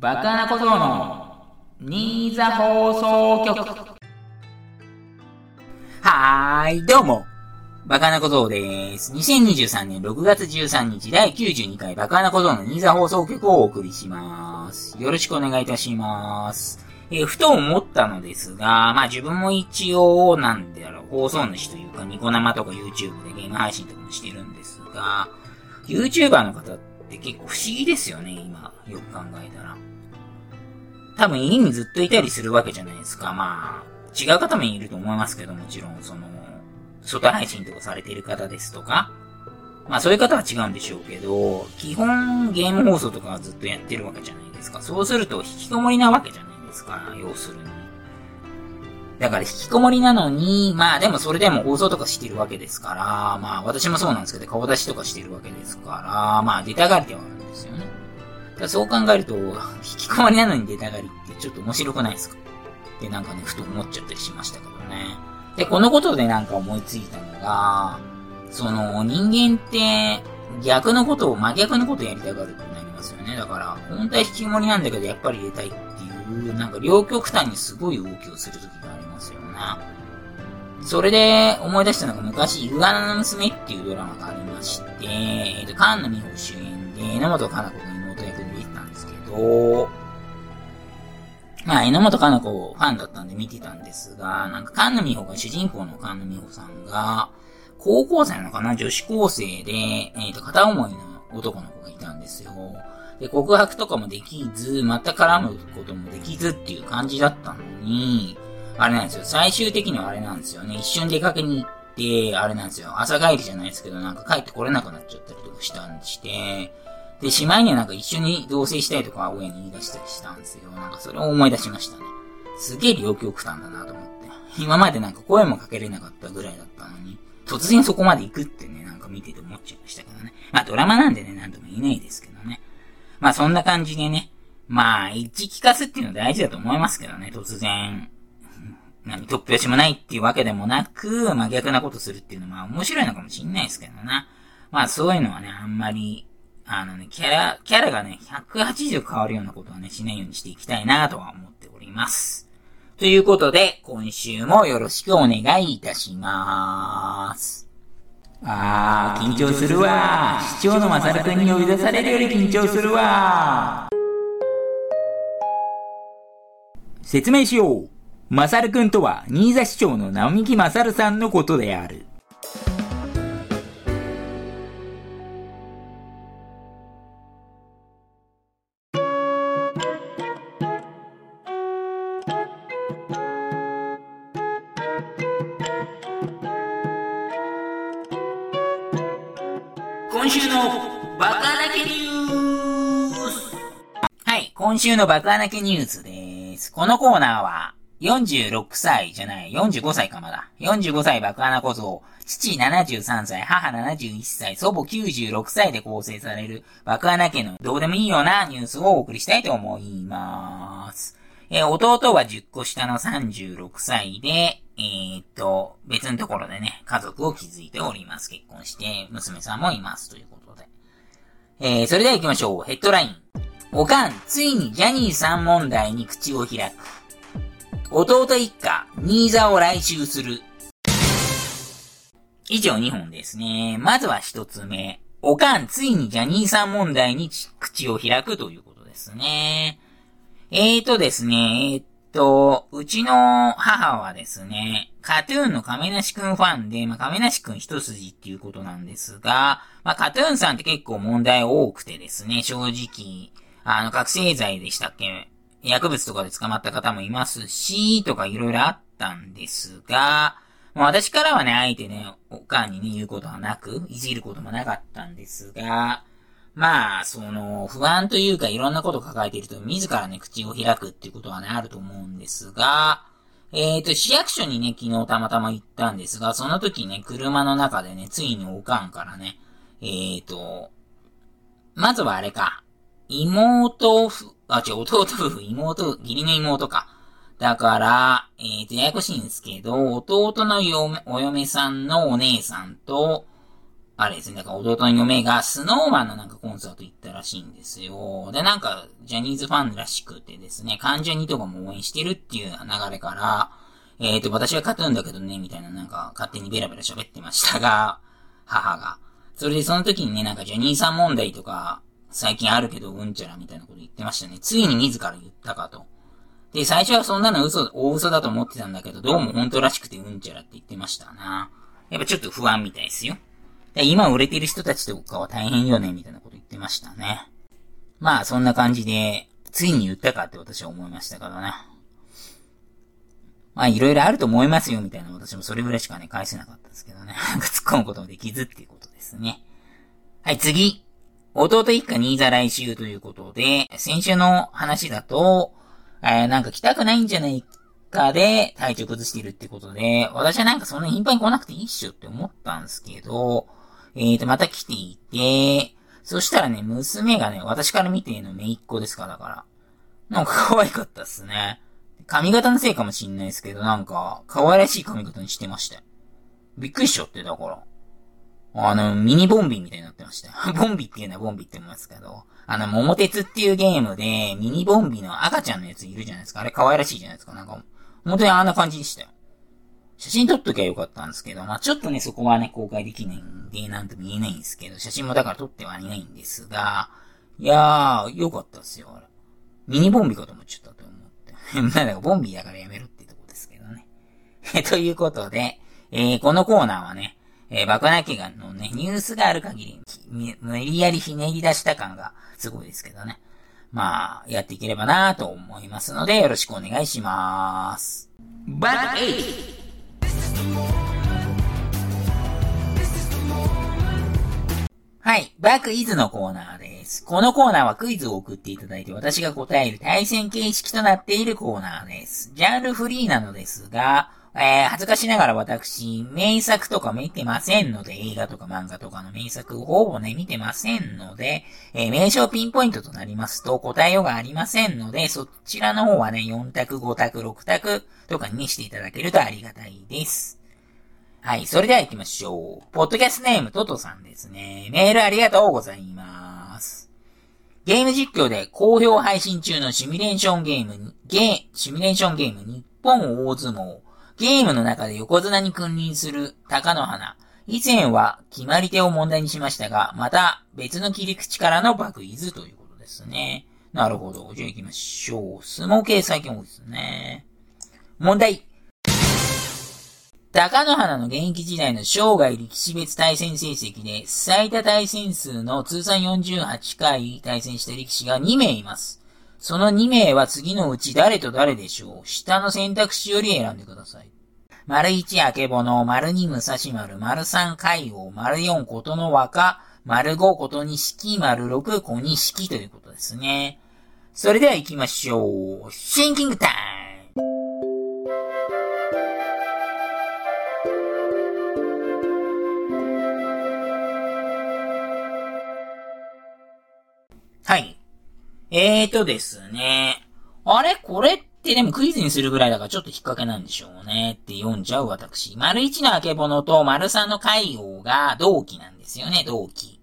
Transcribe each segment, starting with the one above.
バカな小僧の新座放送局。はーい、どうも。バカな小僧です。2023年6月13日第92回バカな小僧の新座放送局をお送りします。よろしくお願いいたします。えー、ふと思ったのですが、まあ自分も一応、なんだろう、放送主というか、ニコ生とか YouTube でゲーム配信とかもしてるんですが、YouTuber の方って結構不思議ですよね、今、よく考えたら。多分家にずっといたりするわけじゃないですか。まあ、違う方もいると思いますけど、もちろん、その、外配信とかされている方ですとか、まあそういう方は違うんでしょうけど、基本ゲーム放送とかはずっとやってるわけじゃないですか。そうすると引きこもりなわけじゃないですか、要するに。だから引きこもりなのに、まあでもそれでも放送とかしてるわけですから、まあ私もそうなんですけど、顔出しとかしてるわけですから、まあ出たがりではあるんですよね。そう考えると、引きこもりなのに出たがりってちょっと面白くないですか？ってなんかね、ふと思っちゃったりしましたけどね。で、このことでなんか思いついたのが、その人間って逆のことを、真逆のことをやりたがるってなりますよね。だから、本当は引きこもりなんだけどやっぱり出たいっなんか両極端にすごい動きをする時がありますよね。それで思い出したのが昔、イグアナの娘っていうドラマがありまして、えっ、ー、と、菅野美穂主演で、榎本かな子が妹役で出てたんですけど、まあ、榎本かな子ファンだったんで見てたんですが、なんか、菅野美穂が主人公の菅野美穂さんが、高校生なのかな女子高生で、えっ、ー、と、片思いの男の子がいたんですよ。で、告白とかもできず、また絡むこともできずっていう感じだったのに、あれなんですよ。最終的にはあれなんですよね。一瞬出かけに行って、あれなんですよ。朝帰りじゃないですけど、なんか帰ってこれなくなっちゃったりとかしたんでして、で、しまいにはなんか一緒に同棲したいとか親に言い出したりしたんですよ。なんかそれを思い出しましたね。すげえ両極端だなと思って。今までなんか声もかけれなかったぐらいだったのに、突然そこまで行くってね、なんか見てて思っちゃいましたけどね。まあドラマなんでね、なんとも言えないですけど。まあそんな感じでね、まあ一致聞かすっていうのは大事だと思いますけどね、突然。何、突拍子もないっていうわけでもなく、真逆なことするっていうのは面白いのかもしんないですけどな。まあそういうのはね、あんまりあのね、キャラ、キャラがね、180変わるようなことはね、しないようにしていきたいなとは思っております。ということで、今週もよろしくお願いいたしまーす。あー、緊張するわ市長のまさるくんに呼び出されるより緊張するわ説明しよう。まさるくんとは、新座市長の直木まさるさんのことである。今週のバカだけニュースはい、今週のバカだけニュースです。このコーナーは、46歳じゃない、45歳かまだ。45歳爆穴小僧、父73歳、母71歳、祖母96歳で構成される爆穴家のどうでもいいようなニュースをお送りしたいと思います。え、弟は10個下の36歳で、えー、っと、別のところでね、家族を築いております。結婚して、娘さんもいます。ということで。えー、それでは行きましょう。ヘッドライン。おかん、ついにジャニーさん問題に口を開く。弟一家、新座を来襲する。以上2本ですね。まずは1つ目。おかん、ついにジャニーさん問題に口を開くということですね。えーとですね、えー、と、うちの母はですね、カトゥーンの亀梨くんファンで、まあ、亀梨くん一筋っていうことなんですが、まあ、カトゥーンさんって結構問題多くてですね、正直、あの、覚醒剤でしたっけ薬物とかで捕まった方もいますし、とかいろいろあったんですが、まあ、私からはね、あえてね、おかんにね、言うことはなく、いじることもなかったんですが、まあ、その、不安というかいろんなことを抱えていると、自らね、口を開くっていうことはね、あると思うんですが、えっ、ー、と、市役所にね、昨日たまたま行ったんですが、その時ね、車の中でね、ついにおかんからね、えっ、ー、と、まずはあれか、妹夫、あ、違う、弟夫婦、妹、義理の妹か。だから、えっ、ー、と、ややこしいんですけど、弟の、お嫁さんのお姉さんと、あれですね、だから弟の嫁がスノーマンのなんかコンサート行ったらしいんですよ。で、なんか、ジャニーズファンらしくてですね、関ジャニとかも応援してるっていう流れから、えっ、ー、と、私は勝つんだけどね、みたいななんか、勝手にベラベラ喋ってましたが、母が。それでその時にね、なんかジャニーさん問題とか、最近あるけどうんちゃらみたいなこと言ってましたね。ついに自ら言ったかと。で、最初はそんなの嘘、大嘘だと思ってたんだけど、どうも本当らしくてうんちゃらって言ってましたな。やっぱちょっと不安みたいですよ。で今売れてる人たちとかは大変よね、みたいなこと言ってましたね。まあ、そんな感じで、ついに言ったかって私は思いましたからね。まあ、いろいろあると思いますよ、みたいな私もそれぐらいしかね、返せなかったですけどね。なんか突っ込むこともできずっていうことですね。はい、次。弟一家新座来週ということで、先週の話だと、えー、なんか来たくないんじゃないかで体調崩しているってことで、私はなんかそんな頻繁に来なくていいっしょって思ったんですけど、えーと、また来ていて、そしたらね、娘がね、私から見ての姪っ子ですか、だから。なんか可愛かったっすね。髪型のせいかもしんないですけど、なんか、可愛らしい髪型にしてました。びっくりしちゃって、だから。あの、ミニボンビみたいになってました。ボンビっていうのはボンビって言いますけど、あの、桃鉄っていうゲームで、ミニボンビの赤ちゃんのやついるじゃないですか。あれ可愛らしいじゃないですか。なんか、本当にあんな感じでしたよ。写真撮っときゃよかったんですけど、まあちょっとね、そこはね、公開できないんで、なんとも言えないんですけど、写真もだから撮ってはいないんですが、いやー、よかったっすよ、あれ。ミニボンビかと思っちゃったと思って。まあだかボンビだからやめろってとこですけどね。ということで、えー、このコーナーはね、えー、爆弾家がのね、ニュースがある限り、無理やりひねり出した感がすごいですけどね。まあ、やっていければなと思いますので、よろしくお願いします。バック8はい。バックイズのコーナーです。このコーナーはクイズを送っていただいて私が答える対戦形式となっているコーナーです。ジャンルフリーなのですが、えー、恥ずかしながら私、名作とか見てませんので、映画とか漫画とかの名作をほぼね、見てませんので、えー、名称ピンポイントとなりますと答えようがありませんので、そちらの方はね、4択、5択、6択とかにしていただけるとありがたいです。はい、それでは行きましょう。ポッドキャストネームトトさんですね。メールありがとうございます。ゲーム実況で好評配信中のシミュレーションゲームに、ゲー、シミュレーションゲーム日本大相撲。ゲームの中で横綱に君臨する鷹の花。以前は決まり手を問題にしましたが、また別の切り口からのバグイズということですね。なるほど。じゃあ行きましょう。相撲系最近多いですね。問題。高野花の現役時代の生涯歴史別対戦成績で最多対戦数の通算48回対戦した力士が2名います。その2名は次のうち誰と誰でしょう？下の選択肢より選んでください。丸1あけぼの、丸2武蔵丸、丸3海王、丸4ことの若、丸5ことにしき、丸6小錦ということですね。それでは行きましょう。シンキングタイムえーとですね。あれ？これってでもクイズにするぐらいだからちょっと引っ掛けなんでしょうねって読んじゃう私。丸一のあけぼのと丸三の海王が同期なんですよね、同期。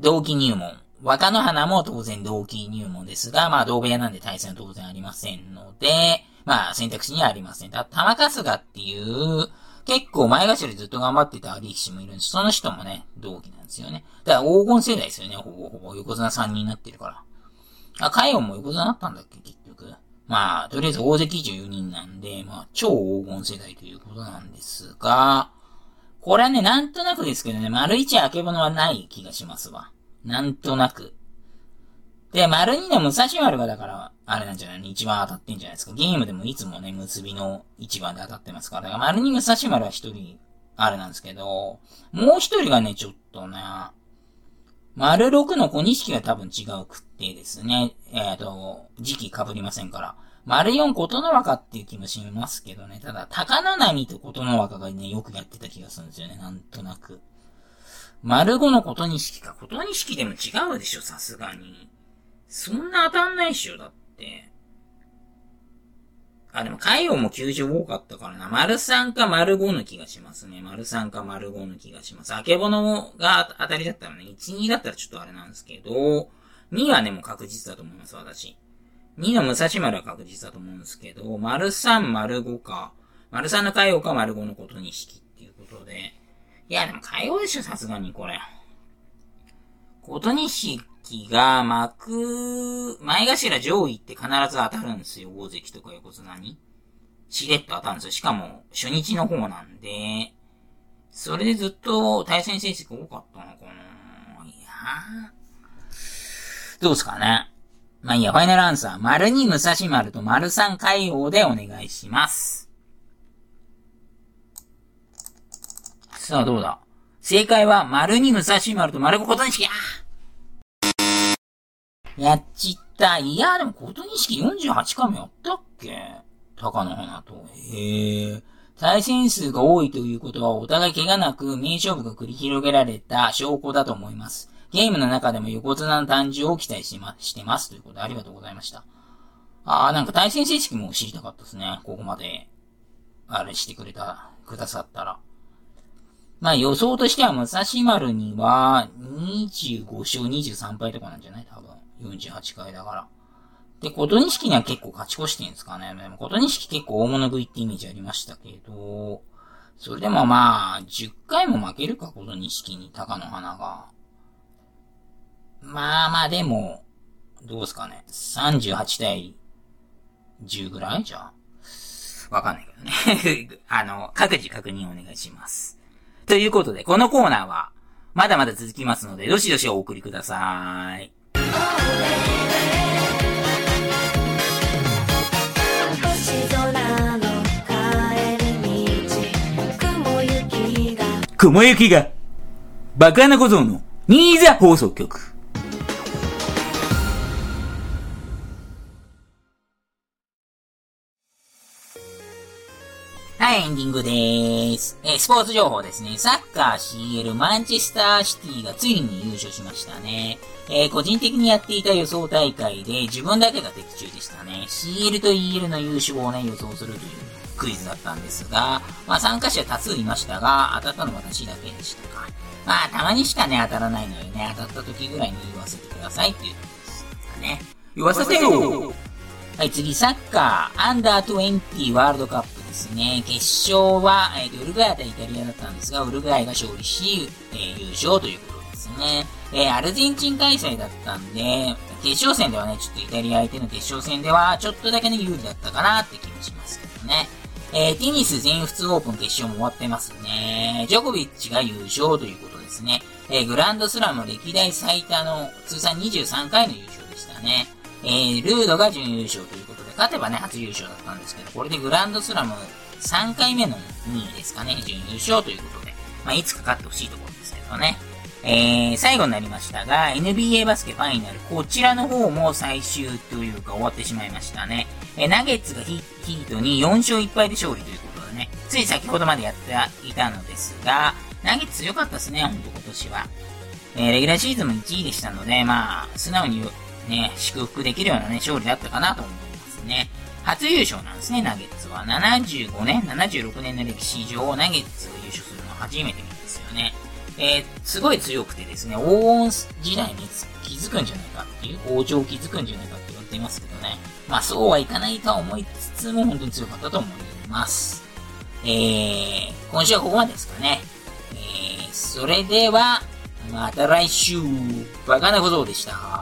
同期入門。若の花も当然同期入門ですが、まあ同部屋なんで対戦は当然ありませんので、まあ選択肢にはありません。だ玉春日っていう、結構前頭でずっと頑張ってた力士もいるんです。その人もね、同期なんですよね。だから黄金世代ですよね、ほぼほぼ。横綱3人になってるから。あ、海王も横綱だったんだっけ、結局。まあ、とりあえず大関14人なんで、まあ、超黄金世代ということなんですが、これはね、なんとなくですけどね、丸一あけぼのはない気がしますわ。なんとなく。で、丸二の武蔵丸がだから、あれなんじゃない？の一番当たってんじゃないですか。ゲームでもいつもね、結びの一番で当たってますから。だから丸二武蔵丸は一人、あれなんですけど、もう一人がね、ちょっとね、丸6の小錦は多分違うくってですね。えっ、ー、と、時期被りませんから。丸4琴の若っていう気もしますけどね。ただ、高野波と琴の若がね、よくやってた気がするんですよね。なんとなく。丸5の琴錦か。琴錦でも違うでしょ、さすがに。そんな当たんないっしょ、だって。あ、でも海王も90多かったからな。丸3か丸5の気がしますね。丸3か丸5の気がします。あけぼのが当たりだったらね、1、2だったらちょっとあれなんですけど、2はね、もう確実だと思います、私。2の武蔵丸は確実だと思うんですけど、丸3、丸5か、丸3の海王か丸5のことに式っていうことで。いや、でも海王でしょ、さすがにこれ。ことに式関が幕、前頭上位って必ず当たるんですよ。大関とか横綱に。しれっと当たるんですよ。しかも、初日の方なんで、それでずっと対戦成績多かったのかないやどうすかね。まあいいや、ファイナルアンサー。丸2武蔵丸と丸3海王でお願いします。さあ、どうだ正解は、丸2武蔵丸と丸5ことにしき、あやっちった。いや、でも、ことにしき48回もやったっけ？高野花と。へえ。対戦数が多いということは、お互い怪我なく名勝負が繰り広げられた証拠だと思います。ゲームの中でも横綱の誕生を期待しま、してます。ということで、ありがとうございました。あー、なんか対戦成績も知りたかったですね。ここまで、あれしてくれた、くださったら。まあ予想としては、武蔵丸には、25勝23敗とかなんじゃない？多分。48回だから。で、琴錦には結構勝ち越してんですかね。でも、琴錦結構大物食いってイメージありましたけど、それでもまあ、10回も負けるか、琴錦に、高野花が。まあまあ、でも、どうすかね。38対10ぐらい？じゃあ。わかんないけどね。あの、各自確認お願いします。ということで、このコーナーは、まだまだ続きますので、どしどしお送りください。雲行きが、爆穴小僧の新座放送局。はい、エンディングでーす。えー、スポーツ情報ですね。サッカー CL マンチェスターシティがついに優勝しましたね。えー、個人的にやっていた予想大会で自分だけが的中でしたね。CL と EL の優勝をね、予想するというクイズだったんですが、まあ参加者多数いましたが、当たったの私だけでしたか。まあ、たまにしかね、当たらないのでね、当たった時ぐらいに言わせてくださいっていうことですかね。言わせてよはい、次、サッカー、アンダー20ワールドカップですね。決勝は、えー、とウルグアイ対イタリアだったんですが、ウルグアイが勝利し、えー、優勝ということですね。えー、アルゼンチン開催だったんで、決勝戦ではね、ちょっとイタリア相手の決勝戦では、ちょっとだけね、有利だったかなって気もしますけどね。えー、テニス全仏オープン決勝も終わってますね。ジョコビッチが優勝ということですね。えー、グランドスラム歴代最多の通算23回の優勝でしたね。えー、ルードが準優勝ということで、勝てばね、初優勝だったんですけど、これでグランドスラム3回目の2位ですかね、準優勝ということで、まあ、いつか勝ってほしいところですけどね。えー、最後になりましたが、NBA バスケファイナル、こちらの方も最終というか終わってしまいましたね。えー、ナゲッツがヒートに4勝1敗で勝利ということでね、つい先ほどまでやっていたのですが、ナゲッツ良かったですね、ほんと今年は。えー、レギュラーシーズンも1位でしたので、まあ、素直にね、祝福できるようなね、勝利だったかなと思いますね。初優勝なんですね、ナゲッツは。75年、76年の歴史上、ナゲッツが優勝するのは初めてなんですよね。えー、すごい強くてですね、黄金時代に気づくんじゃないかっていう、王朝気づくんじゃないかって言われていますけどね。まあそうはいかないとは思いつつも本当に強かったと思います。えー、今週はここまでですかね。えー、それでは、また来週、バカなことでした。